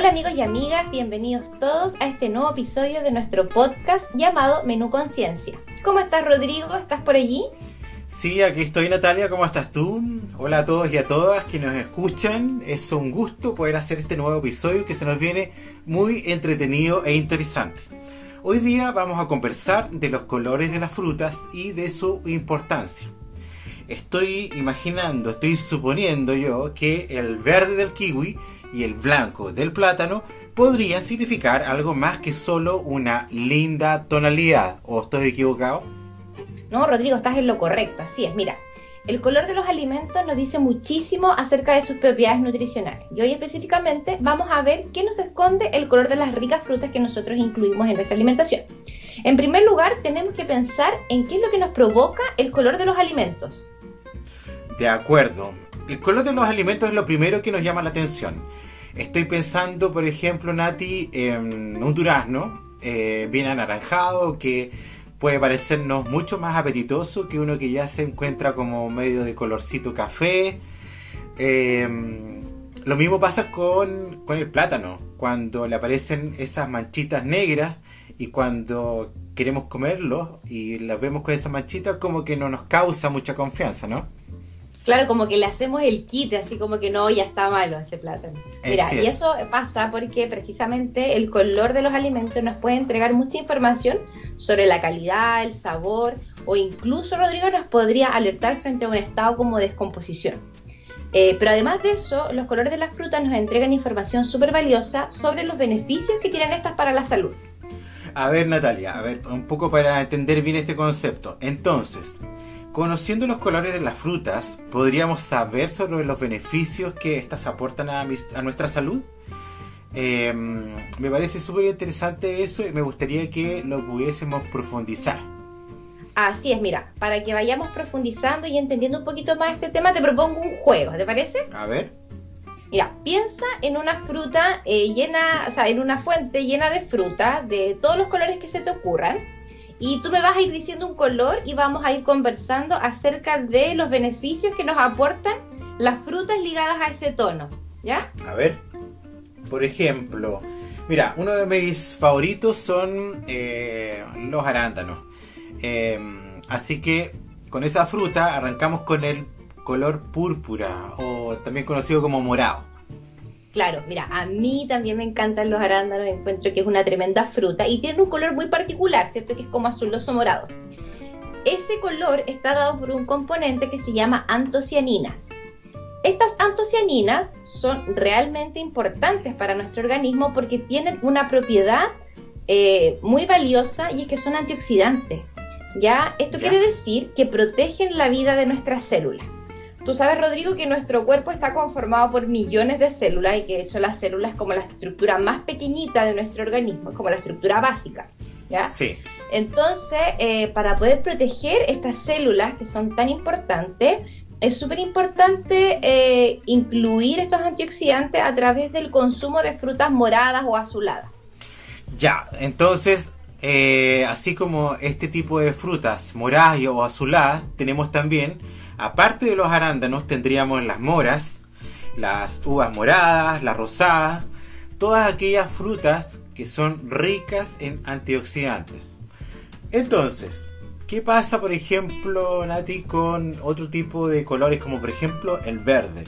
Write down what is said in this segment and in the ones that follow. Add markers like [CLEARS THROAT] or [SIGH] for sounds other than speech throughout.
Hola amigos y amigas, bienvenidos todos a este nuevo episodio de nuestro podcast llamado Menú Conciencia. ¿Cómo estás Rodrigo? ¿Estás por allí? Sí, aquí estoy Natalia, ¿cómo estás tú? Hola a todos y a todas que nos escuchan. Es un gusto poder hacer este nuevo episodio que se nos viene muy entretenido e interesante. Hoy día vamos a conversar de los colores de las frutas y de su importancia. Estoy imaginando, estoy suponiendo yo que el verde del kiwi y el blanco del plátano podrían significar algo más que solo una linda tonalidad. ¿O estoy equivocado? No, Rodrigo, estás en lo correcto, así es. Mira, el color de los alimentos nos dice muchísimo acerca de sus propiedades nutricionales. Y hoy específicamente vamos a ver qué nos esconde el color de las ricas frutas que nosotros incluimos en nuestra alimentación. En primer lugar, tenemos que pensar en qué es lo que nos provoca el color de los alimentos. De acuerdo. El color de los alimentos es lo primero que nos llama la atención. Estoy pensando, por ejemplo, Nati, en un durazno eh, bien anaranjado que puede parecernos mucho más apetitoso que uno que ya se encuentra como medio de colorcito café. Em, lo mismo pasa con, con, el plátano, cuando le aparecen esas manchitas negras y cuando queremos comerlo y las vemos con esas manchitas como que no nos causa mucha confianza, ¿no? Claro, como que le hacemos el kit, así como que no, ya está malo ese plátano. Mira, y eso pasa porque precisamente el color de los alimentos nos puede entregar mucha información sobre la calidad, el sabor, o incluso, Rodrigo, nos podría alertar frente a un estado como descomposición. Eh, pero además de eso, los colores de las frutas nos entregan información súper valiosa sobre los beneficios que tienen estas para la salud. A ver, Natalia, a ver, un poco para entender bien este concepto. Entonces, Conociendo los colores de las frutas, ¿podríamos saber sobre los beneficios que éstas aportan a, nuestra salud? Em, me parece súper interesante eso y me gustaría que lo pudiésemos profundizar. Así es, mira, para que vayamos profundizando y entendiendo un poquito más este tema, te propongo un juego, ¿te parece? A ver. Mira, piensa en una fruta eh, llena, o sea, en una fuente llena de fruta, de todos los colores que se te ocurran y tú me vas a ir diciendo un color y vamos a ir conversando acerca de los beneficios que nos aportan las frutas ligadas a ese tono. ¿Ya? A ver, por ejemplo, mira, uno de mis favoritos son eh, los arándanos. Em, así que con esa fruta arrancamos con el color púrpura o también conocido como morado. Claro, mira, a mí también me encantan los arándanos, encuentro que es una tremenda fruta y tienen un color muy particular, ¿cierto? Que es como azuloso morado. Ese color está dado por un componente que se llama antocianinas. Estas antocianinas son realmente importantes para nuestro organismo porque tienen una propiedad eh, muy valiosa y es que son antioxidantes. ¿Ya? Esto quiere decir que protegen la vida de nuestras células. Tú sabes, Rodrigo, que nuestro cuerpo está conformado por millones de células y que de hecho las células es como la estructura más pequeñita de nuestro organismo, es como la estructura básica. ¿ya? Sí. Entonces, eh, para poder proteger estas células que son tan importantes, es súper importante eh, incluir estos antioxidantes a través del consumo de frutas moradas o azuladas. Ya, entonces, eh, así como este tipo de frutas moradas o azuladas, tenemos también Aparte de los arándanos tendríamos las moras, las uvas moradas, las rosadas, todas aquellas frutas que son ricas en antioxidantes. Entonces, ¿qué pasa por ejemplo, Nati, con otro tipo de colores como por ejemplo el verde?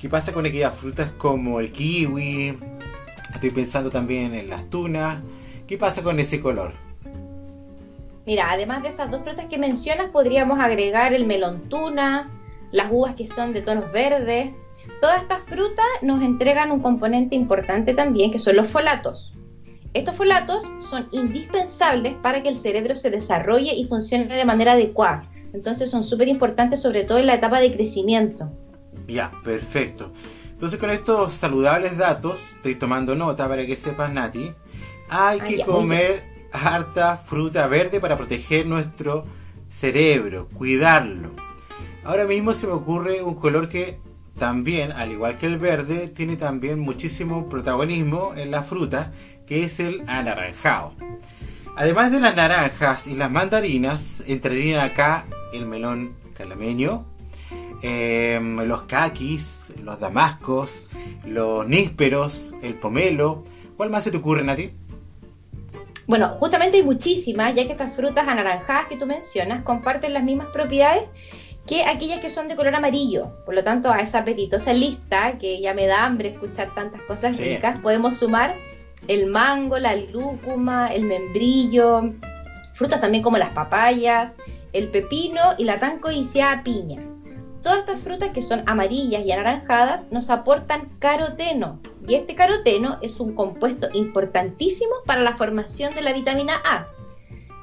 ¿Qué pasa con aquellas frutas como el kiwi? Estoy pensando también en las tunas. ¿Qué pasa con ese color? Mira, además de esas dos frutas que mencionas, podríamos agregar el melón tuna, las uvas que son de tonos verdes. Todas estas frutas nos entregan un componente importante también, que son los folatos. Estos folatos son indispensables para que el cerebro se desarrolle y funcione de manera adecuada. Entonces son súper importantes, sobre todo en la etapa de crecimiento. Ya, perfecto. Entonces con estos saludables datos, estoy tomando nota para que sepas, Nati, hay que comer harta fruta verde para proteger nuestro cerebro, cuidarlo. Ahora mismo se me ocurre un color que también, al igual que el verde, tiene también muchísimo protagonismo en la fruta, que es el anaranjado. Además de las naranjas y las mandarinas, entrarían acá el melón calameño, em, los caquis, los damascos, los nísperos, el pomelo. ¿Cuál más se te ocurre, a ti? Bueno, justamente hay muchísimas, ya que estas frutas anaranjadas que tú mencionas comparten las mismas propiedades que aquellas que son de color amarillo. Por lo tanto, a esa apetitosa lista, que ya me da hambre escuchar tantas cosas ricas, podemos sumar el mango, la lúcuma, el membrillo, frutas también como las papayas, el pepino y la tan codiciada piña. Todas estas frutas que son amarillas y anaranjadas nos aportan caroteno y este caroteno es un compuesto importantísimo para la formación de la vitamina A,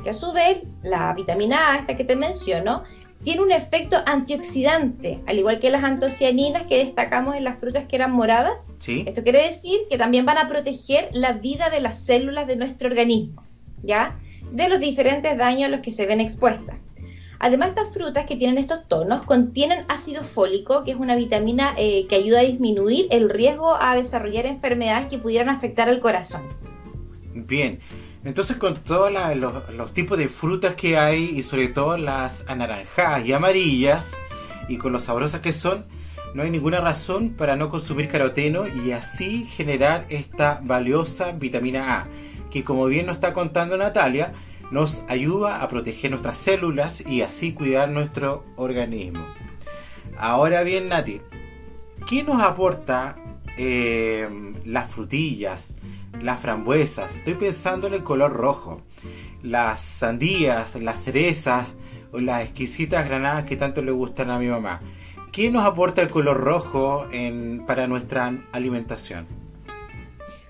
que a su vez la vitamina A, esta que te menciono, tiene un efecto antioxidante, al igual que las antocianinas que destacamos en las frutas que eran moradas. Esto quiere decir que también van a proteger la vida de las células de nuestro organismo, ¿ya? De los diferentes daños a los que se ven expuestas. Además, estas frutas que tienen estos tonos contienen ácido fólico, que es una vitamina eh, que ayuda a disminuir el riesgo a desarrollar enfermedades que pudieran afectar al corazón. Bien, entonces con todos los, tipos de frutas que hay y sobre todo las anaranjadas y amarillas y con lo sabrosas que son, no hay ninguna razón para no consumir caroteno y así generar esta valiosa vitamina A, que como bien nos está contando Natalia, nos ayuda a proteger nuestras células y así cuidar nuestro organismo. Ahora bien, Nati, ¿qué nos aporta eh, las frutillas? las frambuesas, estoy pensando en el color rojo, las sandías, las cerezas o las exquisitas granadas que tanto le gustan a mi mamá. ¿Qué nos aporta el color rojo para nuestra alimentación?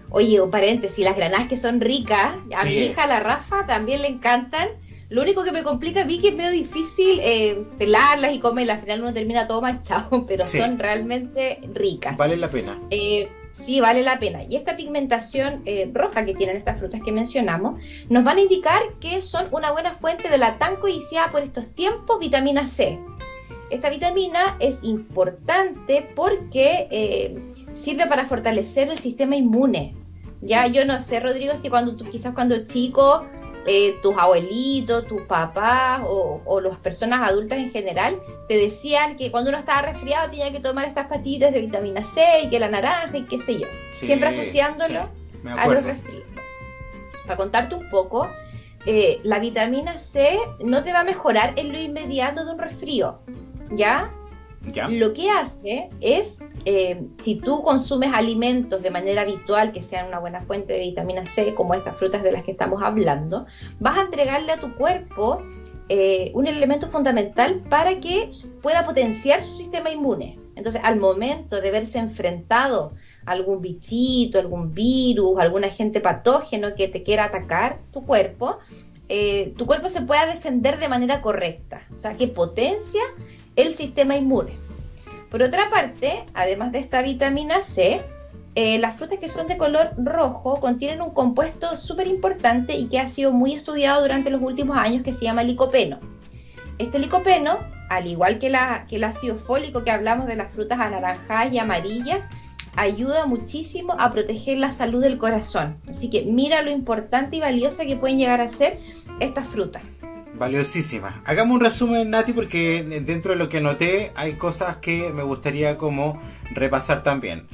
Oye, un paréntesis, las granadas que son ricas, a mi hija, la Rafa, también le encantan. Lo único que me complica a mí que es medio difícil eh, pelarlas y comerlas, al final uno termina todo manchado, [LAUGHS] pero son realmente ricas. Vale la pena. Eh, sí vale la pena. Y esta pigmentación eh, roja que tienen estas frutas que mencionamos nos van a indicar que son una buena fuente de la tan codiciada por estos tiempos vitamina C. Esta vitamina es importante porque eh, sirve para fortalecer el sistema inmune. Ya yo no sé, Rodrigo, si cuando tú quizás cuando chico, eh, tus abuelitos, tus papás o, las personas adultas en general te decían que cuando uno estaba resfriado tenía que tomar estas patitas de vitamina C y que la naranja y qué sé yo. Siempre asociándolo a los resfríos. Para contarte un poco, eh, la vitamina C no te va a mejorar en lo inmediato de un resfrío, ¿ya? Lo que hace es, eh, si tú consumes alimentos de manera habitual que sean una buena fuente de vitamina C, como estas frutas de las que estamos hablando, vas a entregarle a tu cuerpo eh, un elemento fundamental para que pueda potenciar su sistema inmune. Entonces, al momento de verse enfrentado a algún bichito, algún virus, algún agente patógeno que te quiera atacar tu cuerpo, eh, tu cuerpo se pueda defender de manera correcta. O sea, que potencia el sistema inmune. Por otra parte, además de esta vitamina C, eh, las frutas que son de color rojo contienen un compuesto súper importante y que ha sido muy estudiado durante los últimos años que se llama licopeno. Este licopeno, al igual que, la, que el ácido fólico que hablamos de las frutas anaranjadas y amarillas, ayuda muchísimo a proteger la salud del corazón. Así que mira lo importante y valiosa que pueden llegar a ser estas frutas. Valiosísima. Hagamos un resumen, Nati, porque dentro de lo que anoté hay cosas que me gustaría como repasar también.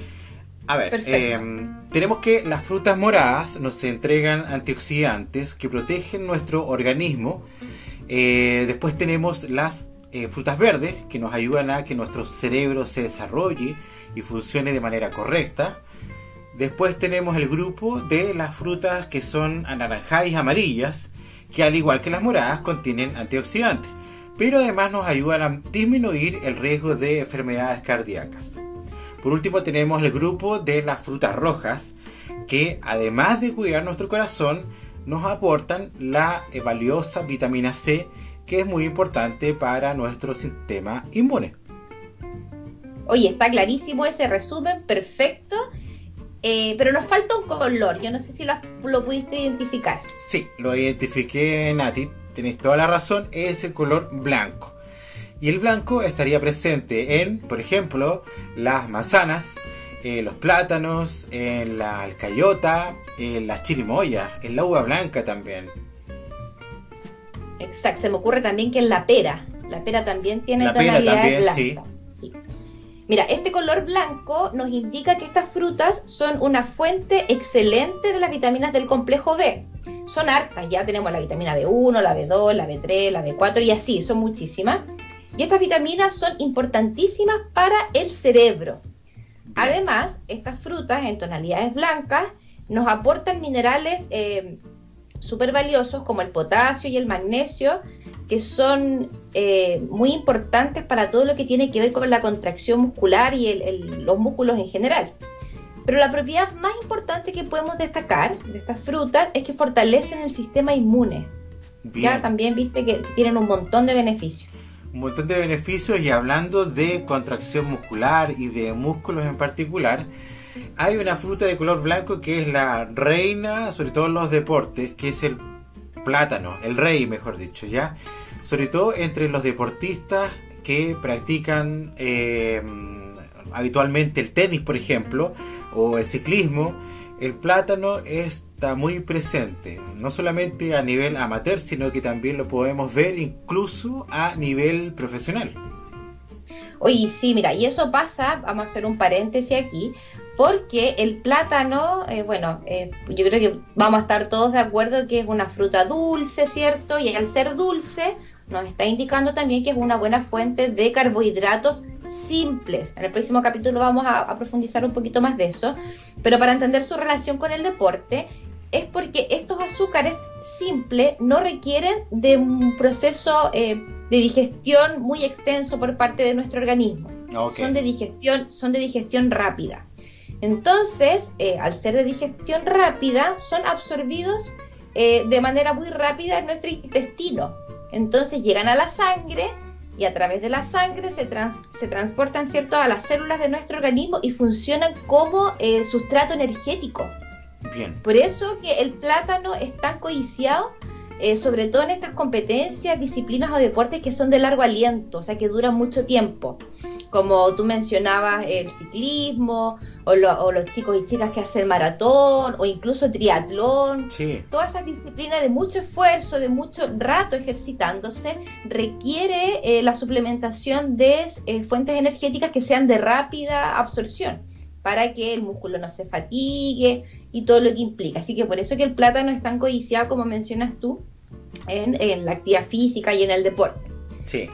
A ver, em, tenemos que las frutas moradas nos entregan antioxidantes que protegen nuestro organismo. Eh, después tenemos las eh, frutas verdes que nos ayudan a que nuestro cerebro se desarrolle y funcione de manera correcta. Después tenemos el grupo de las frutas que son anaranjadas y amarillas que al igual que las moradas contienen antioxidantes, pero además nos ayudan a disminuir el riesgo de enfermedades cardíacas. Por último tenemos el grupo de las frutas rojas, que además de cuidar nuestro corazón, nos aportan la valiosa vitamina C, que es muy importante para nuestro sistema inmune. Oye, está clarísimo ese resumen, perfecto. Eh, pero nos falta un color, yo no sé si lo, lo, pudiste identificar. Sí, lo identifiqué, Nati, tenéis toda la razón, es el color blanco. Y el blanco estaría presente en, por ejemplo, las manzanas, eh, los plátanos, en la alcayota, en las chirimoyas, en la uva blanca también. Exacto, se me ocurre también que en la pera, la pera también tiene la tonalidad blanca. Sí. Mira, este color blanco nos indica que estas frutas son una fuente excelente de las vitaminas del complejo B. Son hartas, ya tenemos la vitamina B1, la B2, la B3, la B4 y así, son muchísimas. Y estas vitaminas son importantísimas para el cerebro. Además, estas frutas en tonalidades blancas nos aportan minerales eh, súper valiosos como el potasio y el magnesio, que son eh, muy importantes para todo lo que tiene que ver con la contracción muscular y los músculos en general. Pero la propiedad más importante que podemos destacar de estas frutas es que fortalecen el sistema inmune. Ya también viste que tienen un montón de beneficios. Un montón de beneficios y hablando de contracción muscular y de músculos en particular, hay una fruta de color blanco que es la reina, sobre todo en los deportes, que es el plátano, el rey mejor dicho, ¿ya? Sobre todo entre los deportistas que practican eh, habitualmente el tenis, por ejemplo, o el ciclismo, el plátano está muy presente, no solamente a nivel amateur, sino que también lo podemos ver incluso a nivel profesional. Oye, sí, mira, y eso pasa, vamos a hacer un paréntesis aquí, porque el plátano, eh, bueno, eh, yo creo que vamos a estar todos de acuerdo que es una fruta dulce, ¿cierto? Y al ser dulce, nos está indicando también que es una buena fuente de carbohidratos simples. En el próximo capítulo vamos a, profundizar un poquito más de eso, pero para entender su relación con el deporte, es porque estos azúcares simples no requieren de un proceso eh, de digestión muy extenso por parte de nuestro organismo. Son de digestión, son de digestión rápida. Entonces, eh, al ser de digestión rápida, son absorbidos eh, de manera muy rápida en nuestro intestino. Entonces llegan a la sangre y a través de la sangre se, se transportan ¿cierto? a las células de nuestro organismo y funcionan como eh, sustrato energético. Bien. Por eso que el plátano es tan codiciado, eh, sobre todo en estas competencias, disciplinas o deportes que son de largo aliento, o sea que duran mucho tiempo. Como tú mencionabas, el ciclismo o, los chicos y chicas que hacen maratón o incluso triatlón. Todas esas disciplinas de mucho esfuerzo, de mucho rato ejercitándose, requiere eh, la suplementación de eh, fuentes energéticas que sean de rápida absorción para que el músculo no se fatigue y todo lo que implica. Así que por eso que el plátano es tan codiciado como mencionas tú en, en la actividad física y en el deporte.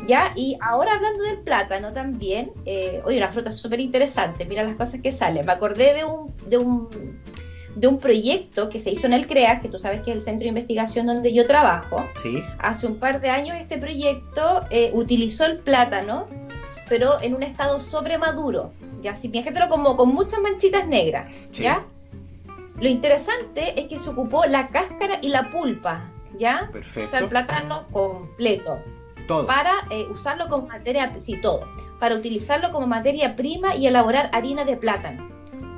¿Ya? Y ahora hablando del plátano también, eh, oye, una fruta súper interesante, mira las cosas que salen. Me acordé de un, de un, de un proyecto que se hizo en el CREA, que tú sabes que es el centro de investigación donde yo trabajo. Sí. Hace un par de años este proyecto eh, utilizó el plátano, pero en un estado sobremaduro, ya, si piéngetelo como con muchas manchitas negras, ¿ya? Lo interesante es que se ocupó la cáscara y la pulpa, ¿ya? Perfecto. O sea, el plátano completo. Para eh, usarlo como materia, sí, todo. Para utilizarlo como materia prima y elaborar harina de plátano.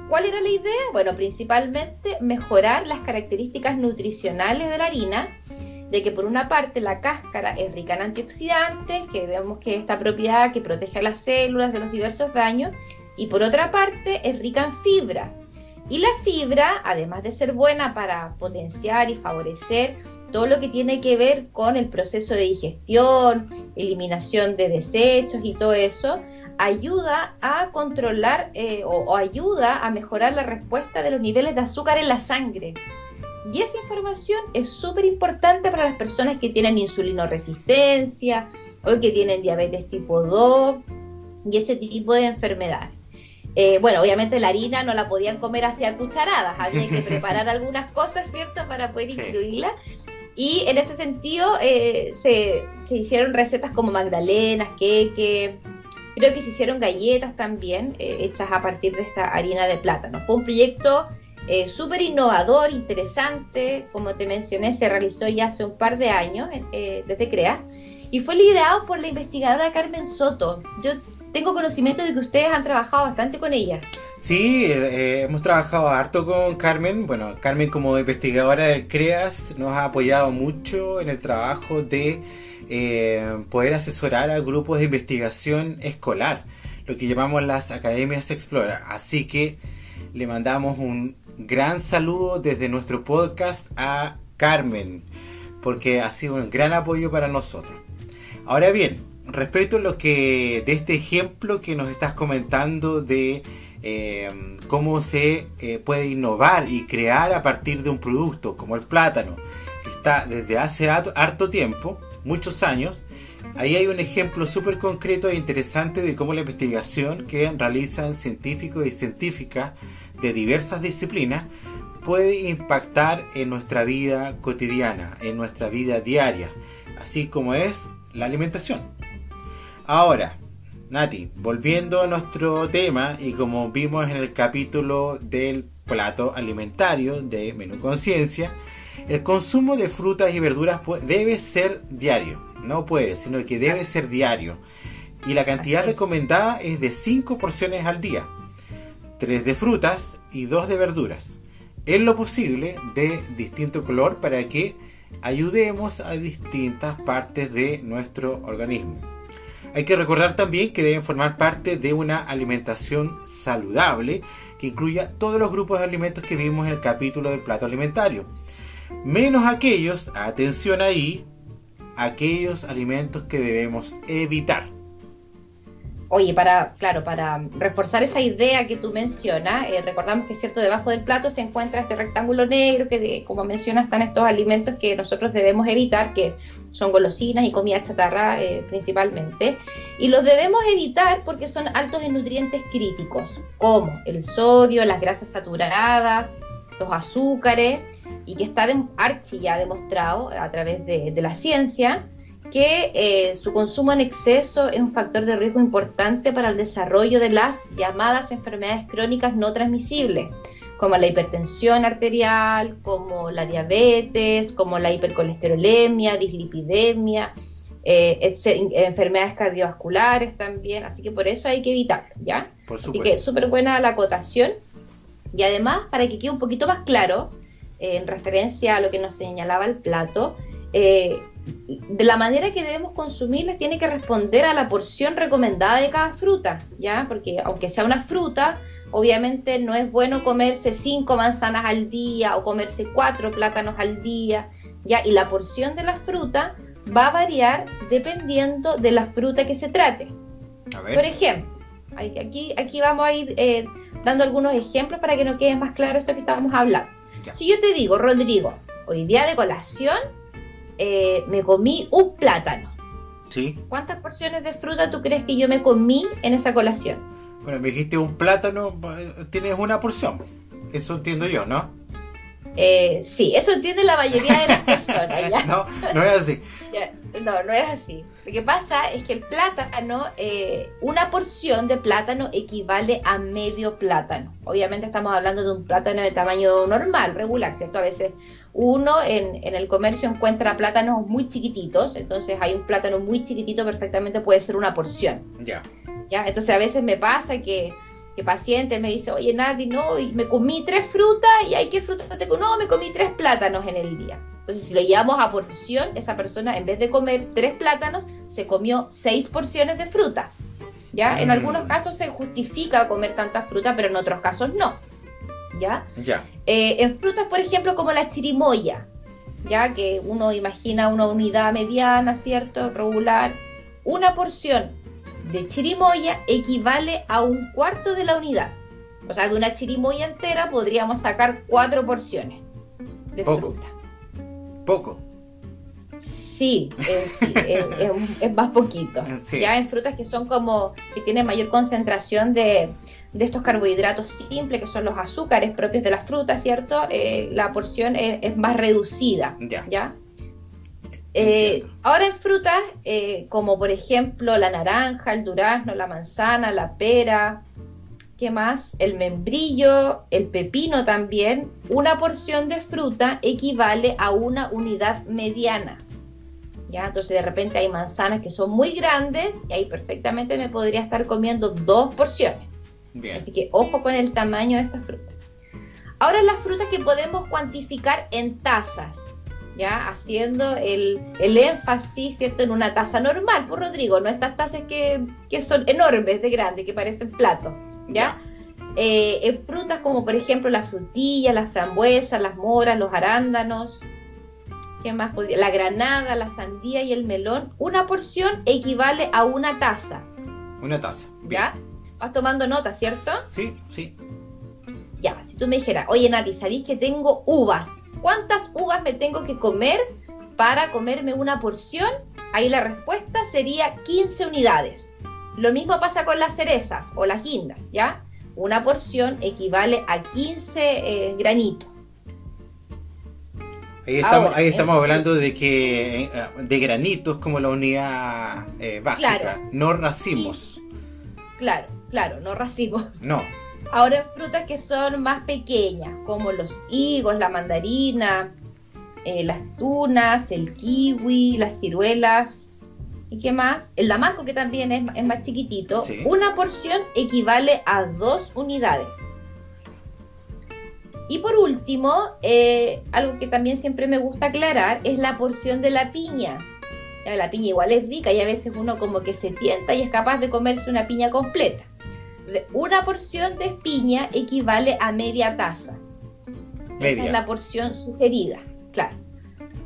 ¿Cuál era la idea? Bueno, principalmente mejorar las características nutricionales de la harina, de que por una parte la cáscara es rica en antioxidantes, que vemos que esta propiedad que protege a las células de los diversos daños, y por otra parte es rica en fibra, y la fibra, además de ser buena para potenciar y favorecer todo lo que tiene que ver con el proceso de digestión, eliminación de desechos y todo eso, ayuda a controlar eh, o, ayuda a mejorar la respuesta de los niveles de azúcar en la sangre. Y esa información es súper importante para las personas que tienen insulinoresistencia o que tienen diabetes tipo 2 y ese tipo de enfermedades. Eh, bueno, obviamente la harina no la podían comer así a cucharadas, había que [LAUGHS] preparar algunas cosas, ¿cierto?, para poder incluirla. Y en ese sentido eh, se, hicieron recetas como magdalenas, queque, creo que se hicieron galletas también, eh, hechas a partir de esta harina de plátano. Fue un proyecto súper innovador, interesante, como te mencioné, se realizó ya hace un par de años desde CREA y fue liderado por la investigadora Carmen Soto. Yo tengo conocimiento de que ustedes han trabajado bastante con ella. Sí, eh, hemos trabajado harto con Carmen. Bueno, Carmen como investigadora del CREAS nos ha apoyado mucho en el trabajo de eh, poder asesorar a grupos de investigación escolar, lo que llamamos las academias Explora. Así que le mandamos un gran saludo desde nuestro podcast a Carmen, porque ha sido un gran apoyo para nosotros. Ahora bien, respecto a lo que de este ejemplo que nos estás comentando de eh, cómo se eh, puede innovar y crear a partir de un producto como el plátano, que está desde hace harto tiempo, muchos años, ahí hay un ejemplo súper concreto e interesante de cómo la investigación que realizan científicos y científicas de diversas disciplinas puede impactar en nuestra vida cotidiana, en nuestra vida diaria, así como es la alimentación. Ahora, Nati, volviendo a nuestro tema y como vimos en el capítulo del plato alimentario de Menú Conciencia, el consumo de frutas y verduras debe ser diario, no puede, sino que debe ser diario. Y la cantidad recomendada es de 5 porciones al día, 3 de frutas y 2 de verduras. En lo posible de distinto color para que ayudemos a distintas partes de nuestro organismo. Hay que recordar también que deben formar parte de una alimentación saludable que incluya todos los grupos de alimentos que vimos en el capítulo del plato alimentario. Menos aquellos, atención ahí, aquellos alimentos que debemos evitar. Oye, para, claro, para reforzar esa idea que tú mencionas, eh, recordamos que cierto, debajo del plato se encuentra este rectángulo negro que, como mencionas, están estos alimentos que nosotros debemos evitar, que son golosinas y comida chatarra eh, principalmente. Y los debemos evitar porque son altos en nutrientes críticos, como el sodio, las grasas saturadas, los azúcares, y que está de, archi ya demostrado a través de, de la ciencia que eh, su consumo en exceso es un factor de riesgo importante para el desarrollo de las llamadas enfermedades crónicas no transmisibles, como la hipertensión arterial, como la diabetes, como la hipercolesterolemia, dislipidemia, eh, enfermedades cardiovasculares también, así que por eso hay que evitarlo, ¿ya? así que súper buena la acotación. Y además, para que quede un poquito más claro, eh, en referencia a lo que nos señalaba el plato, eh, de la manera que debemos consumirlas tiene que responder a la porción recomendada de cada fruta, ¿ya? Porque aunque sea una fruta, obviamente no es bueno comerse cinco manzanas al día o comerse cuatro plátanos al día, ¿ya? Y la porción de la fruta va a variar dependiendo de la fruta que se trate. Por ejemplo, aquí, aquí vamos a ir eh, dando algunos ejemplos para que nos quede más claro esto que estábamos hablando. Si yo te digo, Rodrigo, hoy día de colación eh, me comí un plátano. Sí. ¿Cuántas porciones de fruta tú crees que yo me comí en esa colación? Bueno, me dijiste un plátano, tienes una porción. Eso entiendo yo, ¿no? Eh, sí, eso entiende la mayoría de las [LAUGHS] personas. no, no es así. no, no es así. Lo que pasa es que el plátano, eh, una porción de plátano equivale a medio plátano. Obviamente estamos hablando de un plátano de tamaño normal, regular, ¿cierto? A veces uno en, el comercio encuentra plátanos muy chiquititos, entonces hay un plátano muy chiquitito, perfectamente puede ser una porción. Ya. ¿Ya? Entonces a veces me pasa que, que pacientes me dice, oye Nati, no, y me comí tres frutas y hay que frutas te No, me comí tres plátanos en el día. Entonces si lo llevamos a porción, esa persona en vez de comer tres plátanos, se comió seis porciones de fruta. ¿Ya? En mm. algunos casos se justifica comer tanta fruta, pero en otros casos no. ¿ya? Ya. Eh, en frutas, por ejemplo, como la chirimoya, ya que uno imagina una unidad mediana, ¿cierto? Regular. Una porción de chirimoya equivale a un cuarto de la unidad. O sea, de una chirimoya entera podríamos sacar cuatro porciones de fruta. Poco. Sí, es, [LAUGHS] más poquito. Ya en frutas que son como, que tienen mayor concentración de, de estos carbohidratos simples, que son los azúcares propios de la fruta, ¿cierto? Eh, la porción es, más reducida. Ya. Eh, ahora en frutas, eh, como por ejemplo la naranja, el durazno, la manzana, la pera, ¿qué más? El membrillo, el pepino también, una porción de fruta equivale a una unidad mediana. ¿Ya? Entonces de repente hay manzanas que son muy grandes y ahí perfectamente me podría estar comiendo dos porciones. Así que ojo con el tamaño de esta fruta. Ahora las frutas que podemos cuantificar en tazas, ¿ya? Haciendo el, énfasis, ¿cierto? En una taza normal, por pues, Rodrigo, no estas tazas que, son enormes de grandes, que parecen platos, ¿ya? Eh, en frutas como por ejemplo las frutillas, las frambuesas, las moras, los arándanos, ¿Qué más podría? La granada, la sandía y el melón. Una porción equivale a una taza. Una taza. ¿Ya? Vas tomando nota, ¿cierto? Sí, sí. Ya, si tú me dijeras, oye Nati, ¿sabéis que tengo uvas? ¿Cuántas uvas me tengo que comer para comerme una porción? Ahí la respuesta sería 15 unidades. Lo mismo pasa con las cerezas o las guindas, ¿ya? Una porción equivale a 15 eh, granitos. Ahí estamos, ahí estamos hablando de que eh, de granitos como la unidad eh, básica, no racimos. claro, claro, no racimos. No. Ahora en frutas que son más pequeñas, como los higos, la mandarina, eh, las tunas, el kiwi, las ciruelas, ¿y qué más? El damasco que también es, más chiquitito. Una porción equivale a dos unidades. Y por último, eh, algo que también siempre me gusta aclarar es la porción de la piña. La piña igual es rica y a veces uno como que se tienta y es capaz de comerse una piña completa. Entonces, una porción de piña equivale a media taza. Esa es la porción sugerida, claro.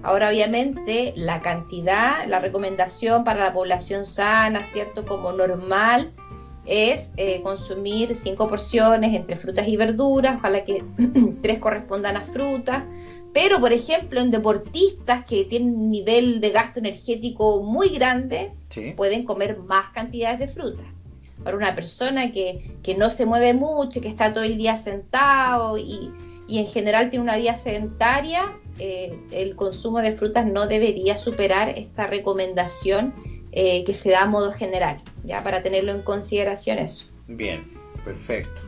Ahora, obviamente, la cantidad, la recomendación para la población sana, ¿cierto? Como normal, es eh, consumir cinco porciones entre frutas y verduras, ojalá que [CLEARS THROAT] tres correspondan a frutas. Pero, por ejemplo, en deportistas que tienen un nivel de gasto energético muy grande, pueden comer más cantidades de frutas. Para una persona que, no se mueve mucho, que está todo el día sentado y, en general tiene una vida sedentaria, eh, el consumo de frutas no debería superar esta recomendación eh, que se da a modo general, ya para tenerlo en consideración eso. Bien, perfecto.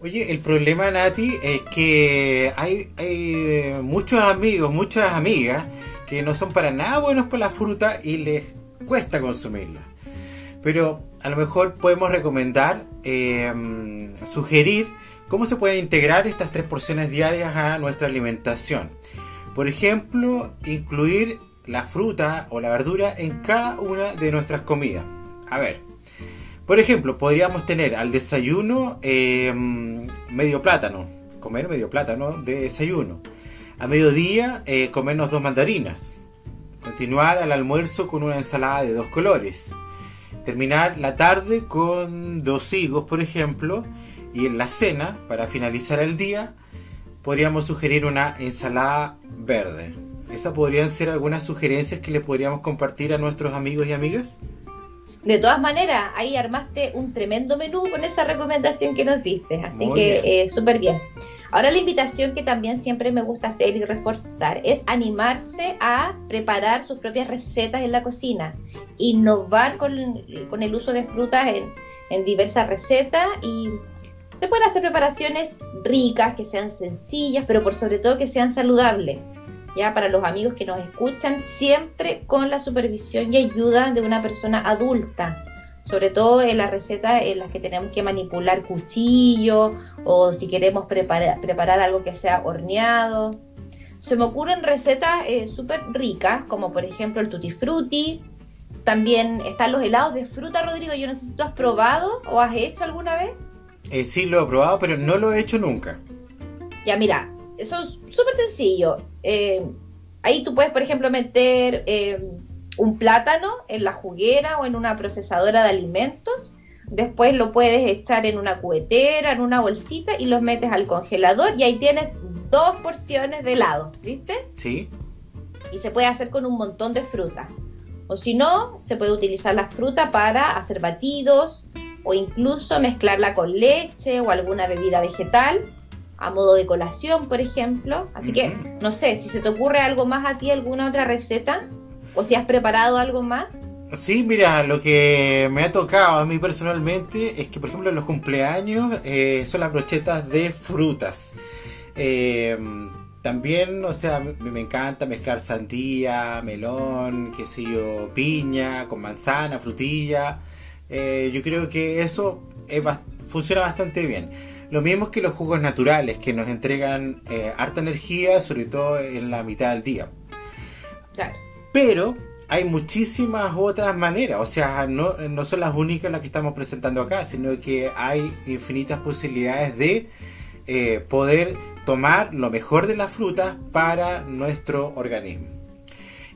Oye, el problema, Nati, es que hay, hay muchos amigos, muchas amigas que no son para nada buenos por la fruta y les cuesta consumirla. Pero a lo mejor podemos recomendar, eh, sugerir cómo se pueden integrar estas tres porciones diarias a nuestra alimentación. Por ejemplo, incluir la fruta o la verdura en cada una de nuestras comidas. A ver, por ejemplo, podríamos tener al desayuno em, medio plátano, comer medio plátano de desayuno. A mediodía, eh, comernos dos mandarinas. Continuar al almuerzo con una ensalada de dos colores. Terminar la tarde con dos higos, por ejemplo. Y en la cena, para finalizar el día, podríamos sugerir una ensalada verde. ¿Esas podrían ser algunas sugerencias que le podríamos compartir a nuestros amigos y amigas? De todas maneras, ahí armaste un tremendo menú con esa recomendación que nos diste, así que eh, súper bien. Ahora la invitación que también siempre me gusta hacer y reforzar es animarse a preparar sus propias recetas en la cocina, innovar con, con el uso de frutas en, en diversas recetas y se pueden hacer preparaciones ricas, que sean sencillas, pero por sobre todo que sean saludables ya para los amigos que nos escuchan, siempre con la supervisión y ayuda de una persona adulta, sobre todo en las recetas en las que tenemos que manipular cuchillo o si queremos preparar, preparar algo que sea horneado. Se me ocurren recetas eh, súper ricas, como por ejemplo el tutti frutti. También están los helados de fruta, Rodrigo. Yo no sé si tú has probado o has hecho alguna vez. Eh, sí, lo he probado, pero no lo he hecho nunca. Ya, mira, eso es súper sencillo. Eh, ahí tú puedes, por ejemplo, meter eh, un plátano en la juguera o en una procesadora de alimentos. Después lo puedes echar en una cubetera, en una bolsita y los metes al congelador y ahí tienes dos porciones de helado, ¿viste? Sí. Y se puede hacer con un montón de fruta. O si no, se puede utilizar la fruta para hacer batidos o incluso mezclarla con leche o alguna bebida vegetal a modo de colación, por ejemplo. Así que no sé, si se te ocurre algo más a ti, alguna otra receta, o si has preparado algo más. Sí, mira, lo que me ha tocado a mí personalmente es que, por ejemplo, en los cumpleaños eh, son las brochetas de frutas. Eh, también, o sea, me, encanta mezclar sandía, melón, qué sé yo, piña, con manzana, frutilla. Eh, yo creo que eso funciona bastante bien. Lo mismo que los jugos naturales, que nos entregan eh, harta energía, sobre todo en la mitad del día. Claro. Pero hay muchísimas otras maneras, o sea, no, son las únicas las que estamos presentando acá, sino que hay infinitas posibilidades de eh, poder tomar lo mejor de las frutas para nuestro organismo.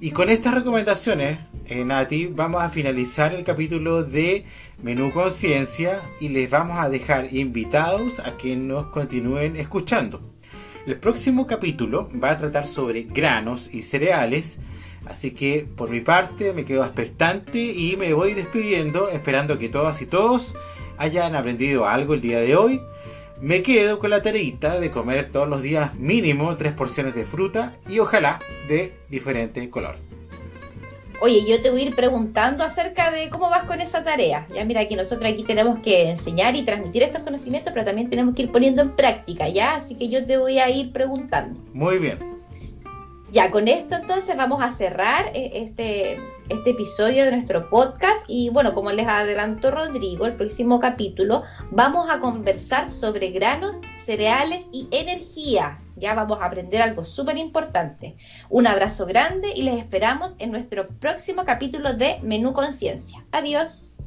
Y con estas recomendaciones, eh, Nati, vamos a finalizar el capítulo de Menú Conciencia y les vamos a dejar invitados a que nos continúen escuchando. El próximo capítulo va a tratar sobre granos y cereales, así que por mi parte me quedo expectante y me voy despidiendo esperando que todas y todos hayan aprendido algo el día de hoy. Me quedo con la tareita de comer todos los días mínimo tres porciones de fruta y ojalá de diferente color. Oye, yo te voy a ir preguntando acerca de cómo vas con esa tarea. Ya mira que nosotros aquí tenemos que enseñar y transmitir estos conocimientos, pero también tenemos que ir poniendo en práctica, ¿ya? Así que yo te voy a ir preguntando. Muy bien. Ya, con esto entonces vamos a cerrar eh, este, este episodio de nuestro podcast y bueno, como les adelantó Rodrigo, el próximo capítulo vamos a conversar sobre granos, cereales y energía. Ya vamos a aprender algo súper importante. Un abrazo grande y les esperamos en nuestro próximo capítulo de Menú Conciencia. Adiós.